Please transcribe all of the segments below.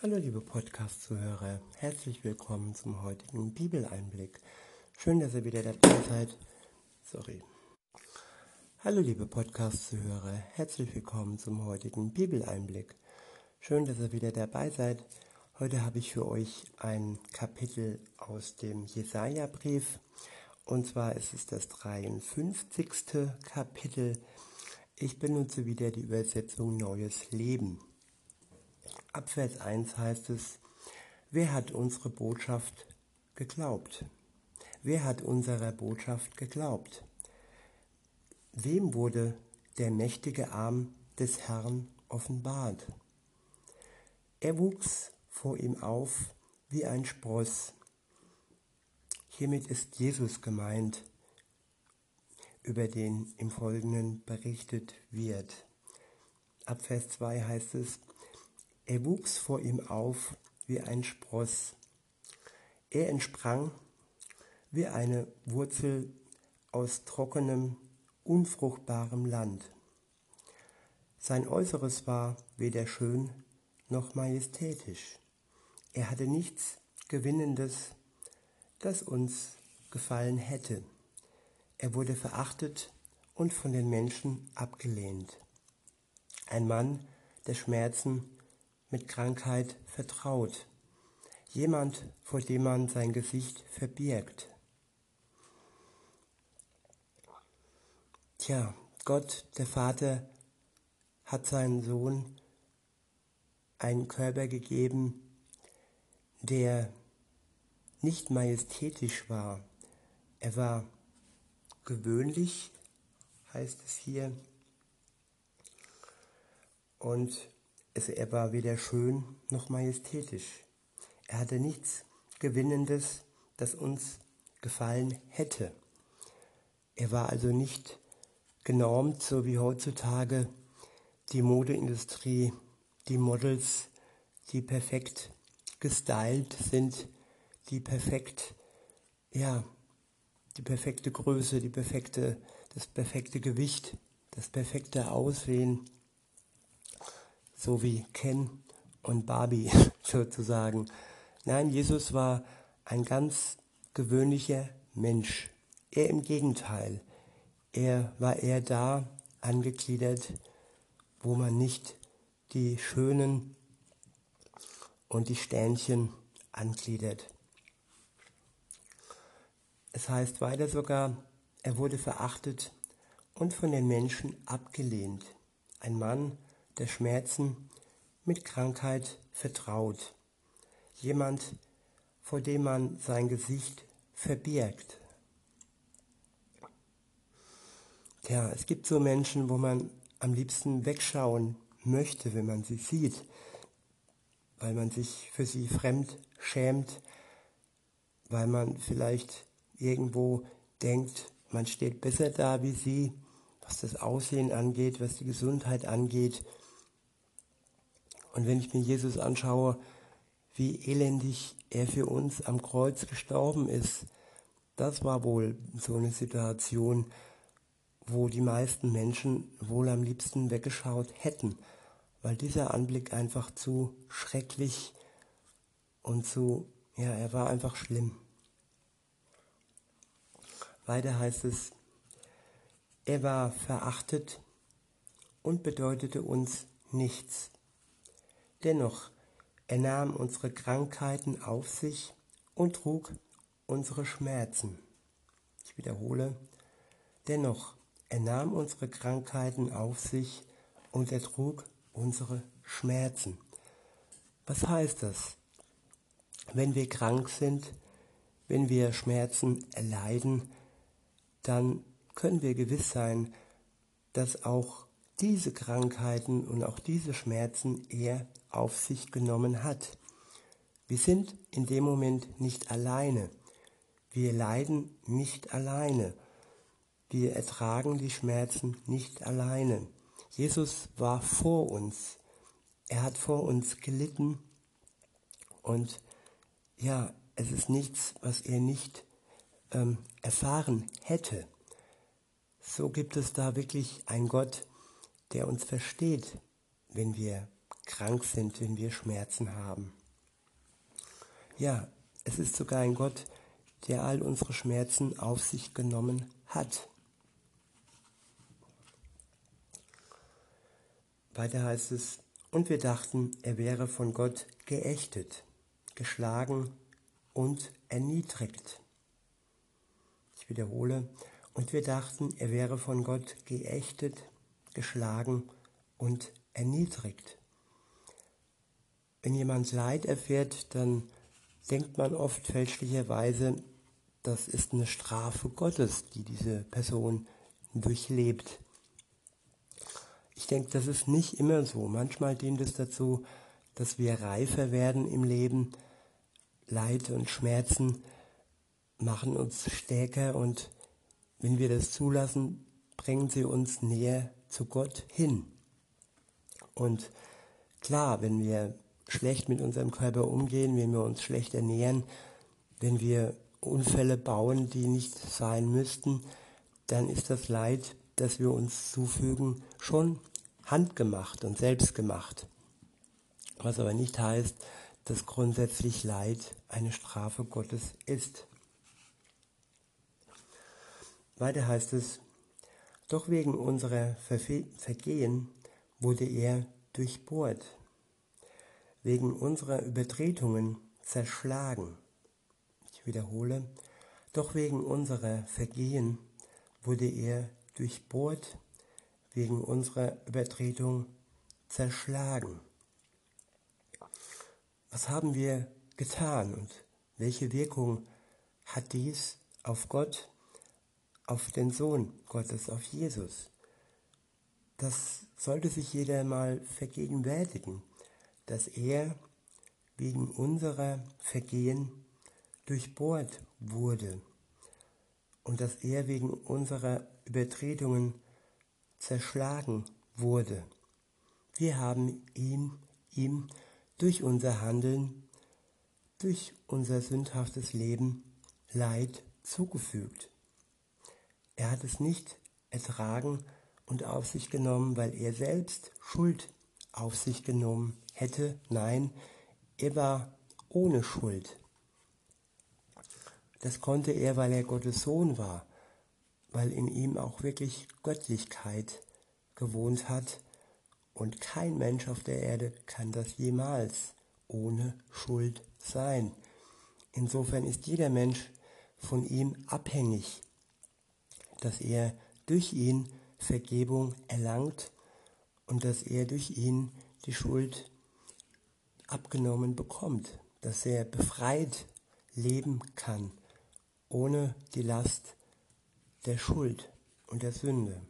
Hallo liebe Podcast-Zuhörer, herzlich willkommen zum heutigen Bibeleinblick. Schön, dass ihr wieder dabei seid. Sorry. Hallo liebe Podcast-Zuhörer, herzlich willkommen zum heutigen Bibeleinblick. Schön, dass ihr wieder dabei seid. Heute habe ich für euch ein Kapitel aus dem Jesaja-Brief. Und zwar ist es das 53. Kapitel. Ich benutze wieder die Übersetzung Neues Leben. Ab Vers 1 heißt es, wer hat unsere Botschaft geglaubt? Wer hat unserer Botschaft geglaubt? Wem wurde der mächtige Arm des Herrn offenbart? Er wuchs vor ihm auf wie ein Spross. Hiermit ist Jesus gemeint, über den im Folgenden berichtet wird. Ab Vers 2 heißt es, er wuchs vor ihm auf wie ein Spross. Er entsprang wie eine Wurzel aus trockenem, unfruchtbarem Land. Sein Äußeres war weder schön noch majestätisch. Er hatte nichts Gewinnendes, das uns gefallen hätte. Er wurde verachtet und von den Menschen abgelehnt. Ein Mann der Schmerzen mit Krankheit vertraut. Jemand, vor dem man sein Gesicht verbirgt. Tja, Gott, der Vater, hat seinen Sohn einen Körper gegeben, der nicht majestätisch war. Er war gewöhnlich, heißt es hier, und es, er war weder schön noch majestätisch. Er hatte nichts Gewinnendes, das uns gefallen hätte. Er war also nicht genormt, so wie heutzutage die Modeindustrie, die Models, die perfekt gestylt sind, die perfekt, ja, die perfekte Größe, die perfekte, das perfekte Gewicht, das perfekte Aussehen so wie Ken und Barbie sozusagen. Nein, Jesus war ein ganz gewöhnlicher Mensch. Er im Gegenteil. Er war eher da angegliedert, wo man nicht die schönen und die Sternchen angliedert. Es heißt weiter sogar, er wurde verachtet und von den Menschen abgelehnt. Ein Mann, der Schmerzen mit Krankheit vertraut. Jemand, vor dem man sein Gesicht verbirgt. Ja, es gibt so Menschen, wo man am liebsten wegschauen möchte, wenn man sie sieht, weil man sich für sie fremd schämt, weil man vielleicht irgendwo denkt, man steht besser da wie sie, was das Aussehen angeht, was die Gesundheit angeht. Und wenn ich mir Jesus anschaue, wie elendig er für uns am Kreuz gestorben ist, das war wohl so eine Situation, wo die meisten Menschen wohl am liebsten weggeschaut hätten, weil dieser Anblick einfach zu schrecklich und zu, ja, er war einfach schlimm. Weiter heißt es, er war verachtet und bedeutete uns nichts. Dennoch, er nahm unsere Krankheiten auf sich und trug unsere Schmerzen. Ich wiederhole, dennoch, er nahm unsere Krankheiten auf sich und er trug unsere Schmerzen. Was heißt das? Wenn wir krank sind, wenn wir Schmerzen erleiden, dann können wir gewiss sein, dass auch diese Krankheiten und auch diese Schmerzen er auf sich genommen hat. Wir sind in dem Moment nicht alleine. Wir leiden nicht alleine. Wir ertragen die Schmerzen nicht alleine. Jesus war vor uns. Er hat vor uns gelitten. Und ja, es ist nichts, was er nicht ähm, erfahren hätte. So gibt es da wirklich einen Gott, der uns versteht, wenn wir krank sind, wenn wir Schmerzen haben. Ja, es ist sogar ein Gott, der all unsere Schmerzen auf sich genommen hat. Weiter heißt es, und wir dachten, er wäre von Gott geächtet, geschlagen und erniedrigt. Ich wiederhole, und wir dachten, er wäre von Gott geächtet, geschlagen und erniedrigt. Wenn jemand Leid erfährt, dann denkt man oft fälschlicherweise, das ist eine Strafe Gottes, die diese Person durchlebt. Ich denke, das ist nicht immer so. Manchmal dient es dazu, dass wir reifer werden im Leben. Leid und Schmerzen machen uns stärker und wenn wir das zulassen, bringen sie uns näher zu Gott hin. Und klar, wenn wir schlecht mit unserem Körper umgehen, wenn wir uns schlecht ernähren, wenn wir Unfälle bauen, die nicht sein müssten, dann ist das Leid, das wir uns zufügen, schon handgemacht und selbstgemacht. Was aber nicht heißt, dass grundsätzlich Leid eine Strafe Gottes ist. Weiter heißt es, doch wegen unserer Vergehen wurde er durchbohrt, wegen unserer Übertretungen zerschlagen. Ich wiederhole, doch wegen unserer Vergehen wurde er durchbohrt, wegen unserer Übertretung zerschlagen. Was haben wir getan und welche Wirkung hat dies auf Gott, auf den Sohn Gottes, auf Jesus? Das sollte sich jeder mal vergegenwärtigen, dass er wegen unserer Vergehen durchbohrt wurde und dass er wegen unserer Übertretungen zerschlagen wurde. Wir haben ihm, ihm durch unser Handeln, durch unser sündhaftes Leben Leid zugefügt. Er hat es nicht ertragen und auf sich genommen, weil er selbst Schuld auf sich genommen hätte. Nein, er war ohne Schuld. Das konnte er, weil er Gottes Sohn war weil in ihm auch wirklich Göttlichkeit gewohnt hat und kein Mensch auf der Erde kann das jemals ohne Schuld sein. Insofern ist jeder Mensch von ihm abhängig, dass er durch ihn Vergebung erlangt und dass er durch ihn die Schuld abgenommen bekommt, dass er befreit leben kann, ohne die Last der Schuld und der Sünde.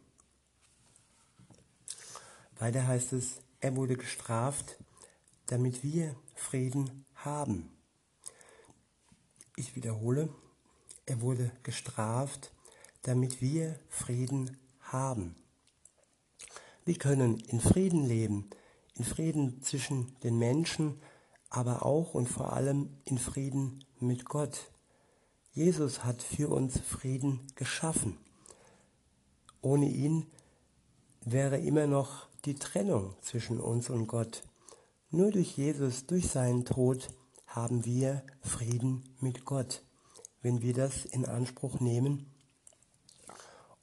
Weiter heißt es, er wurde gestraft, damit wir Frieden haben. Ich wiederhole, er wurde gestraft, damit wir Frieden haben. Wir können in Frieden leben, in Frieden zwischen den Menschen, aber auch und vor allem in Frieden mit Gott. Jesus hat für uns Frieden geschaffen. Ohne ihn wäre immer noch die Trennung zwischen uns und Gott. Nur durch Jesus, durch seinen Tod, haben wir Frieden mit Gott, wenn wir das in Anspruch nehmen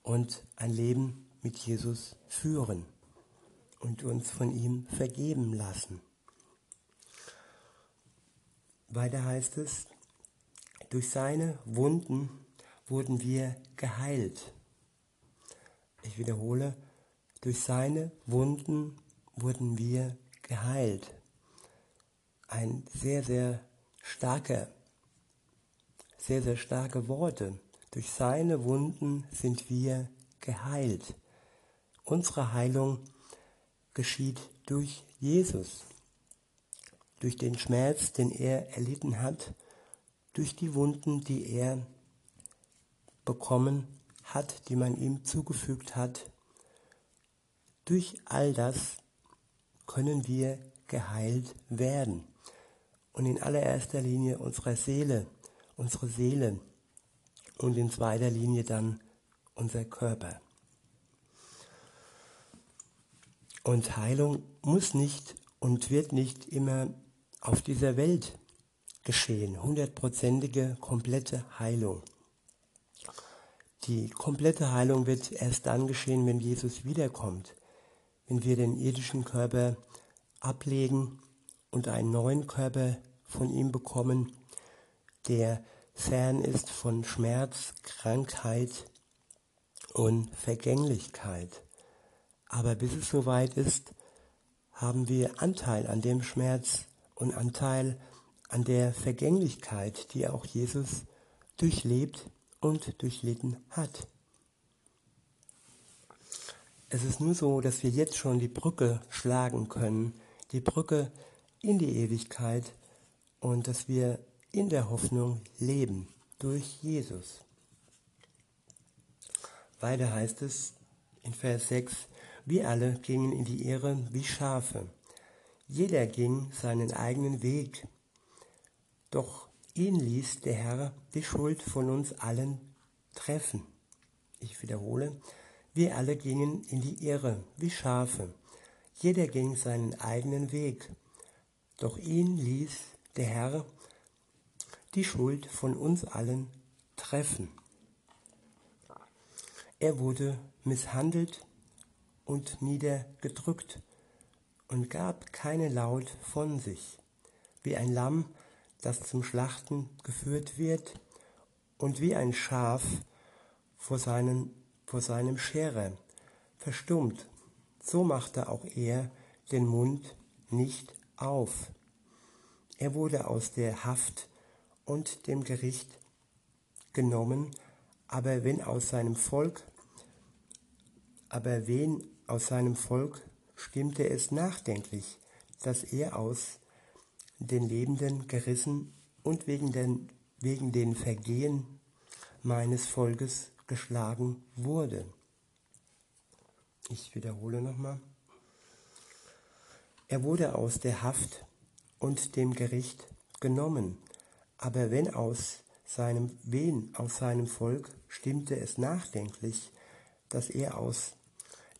und ein Leben mit Jesus führen und uns von ihm vergeben lassen. Weiter heißt es, durch seine Wunden wurden wir geheilt. Ich wiederhole, durch seine Wunden wurden wir geheilt. Ein sehr, sehr starker, sehr, sehr starke Worte. Durch seine Wunden sind wir geheilt. Unsere Heilung geschieht durch Jesus, durch den Schmerz, den er erlitten hat durch die Wunden, die er bekommen hat, die man ihm zugefügt hat. Durch all das können wir geheilt werden. Und in allererster Linie unsere Seele, unsere Seele und in zweiter Linie dann unser Körper. Und Heilung muss nicht und wird nicht immer auf dieser Welt geschehen. Hundertprozentige, komplette Heilung. Die komplette Heilung wird erst dann geschehen, wenn Jesus wiederkommt, wenn wir den irdischen Körper ablegen und einen neuen Körper von ihm bekommen, der fern ist von Schmerz, Krankheit und Vergänglichkeit. Aber bis es soweit ist, haben wir Anteil an dem Schmerz und Anteil an der Vergänglichkeit, die auch Jesus durchlebt und durchlitten hat. Es ist nur so, dass wir jetzt schon die Brücke schlagen können, die Brücke in die Ewigkeit und dass wir in der Hoffnung leben durch Jesus. Weiter heißt es in Vers 6, wir alle gingen in die Irre wie Schafe. Jeder ging seinen eigenen Weg. Doch ihn ließ der Herr die Schuld von uns allen treffen. Ich wiederhole, wir alle gingen in die Irre wie Schafe. Jeder ging seinen eigenen Weg. Doch ihn ließ der Herr die Schuld von uns allen treffen. Er wurde misshandelt und niedergedrückt und gab keine Laut von sich, wie ein Lamm, das zum Schlachten geführt wird, und wie ein Schaf vor, seinen, vor seinem Scherer verstummt, so machte auch er den Mund nicht auf. Er wurde aus der Haft und dem Gericht genommen, aber wenn aus seinem Volk, aber wen aus seinem Volk stimmte es nachdenklich, dass er aus den Lebenden gerissen und wegen den, wegen den Vergehen meines Volkes geschlagen wurde. Ich wiederhole nochmal. Er wurde aus der Haft und dem Gericht genommen, aber wenn aus seinem wen aus seinem Volk stimmte es nachdenklich, dass er aus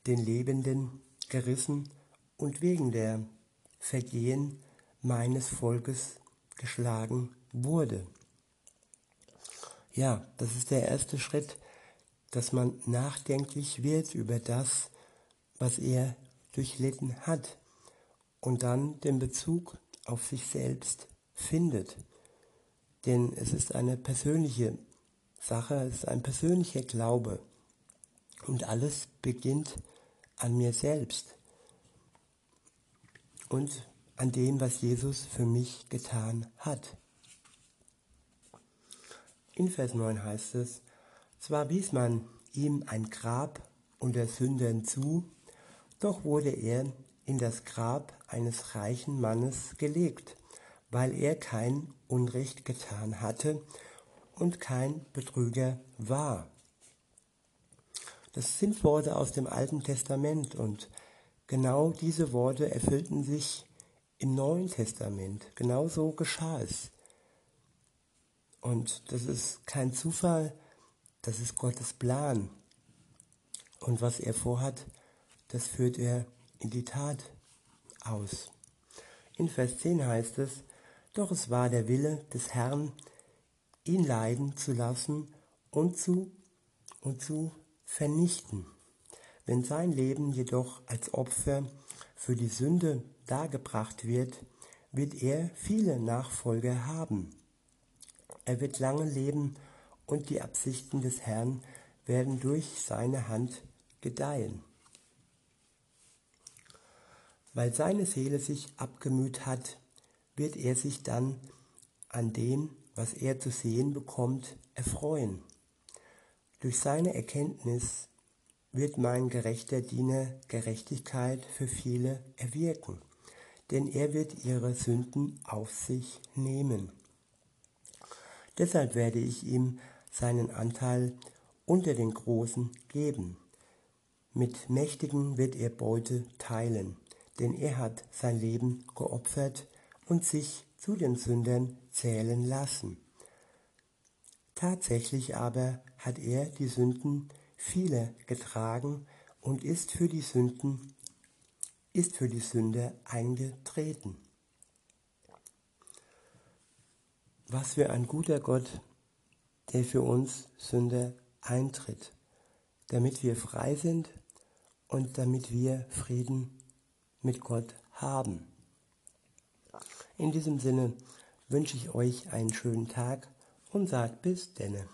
den Lebenden gerissen und wegen der Vergehen meines Volkes geschlagen wurde. Ja, das ist der erste Schritt, dass man nachdenklich wird über das, was er durchlitten hat und dann den Bezug auf sich selbst findet. Denn es ist eine persönliche Sache, es ist ein persönlicher Glaube. Und alles beginnt an mir selbst und an dem, was Jesus für mich getan hat. In Vers 9 heißt es, zwar wies man ihm ein Grab unter Sündern zu, doch wurde er in das Grab eines reichen Mannes gelegt, weil er kein Unrecht getan hatte und kein Betrüger war. Das sind Worte aus dem Alten Testament und genau diese Worte erfüllten sich im Neuen Testament. Genauso geschah es. Und das ist kein Zufall, das ist Gottes Plan. Und was er vorhat, das führt er in die Tat aus. In Vers 10 heißt es, doch es war der Wille des Herrn, ihn leiden zu lassen und zu, und zu vernichten. Wenn sein Leben jedoch als Opfer für die Sünde dargebracht wird, wird er viele Nachfolger haben. Er wird lange leben und die Absichten des Herrn werden durch seine Hand gedeihen. Weil seine Seele sich abgemüht hat, wird er sich dann an dem, was er zu sehen bekommt, erfreuen. Durch seine Erkenntnis wird mein gerechter Diener Gerechtigkeit für viele erwirken, denn er wird ihre Sünden auf sich nehmen. Deshalb werde ich ihm seinen Anteil unter den Großen geben. Mit Mächtigen wird er Beute teilen, denn er hat sein Leben geopfert und sich zu den Sündern zählen lassen. Tatsächlich aber hat er die Sünden vieler getragen und ist für die Sünden ist für die Sünde eingetreten. Was für ein guter Gott, der für uns Sünde eintritt, damit wir frei sind und damit wir Frieden mit Gott haben. In diesem Sinne wünsche ich euch einen schönen Tag und sagt bis denne.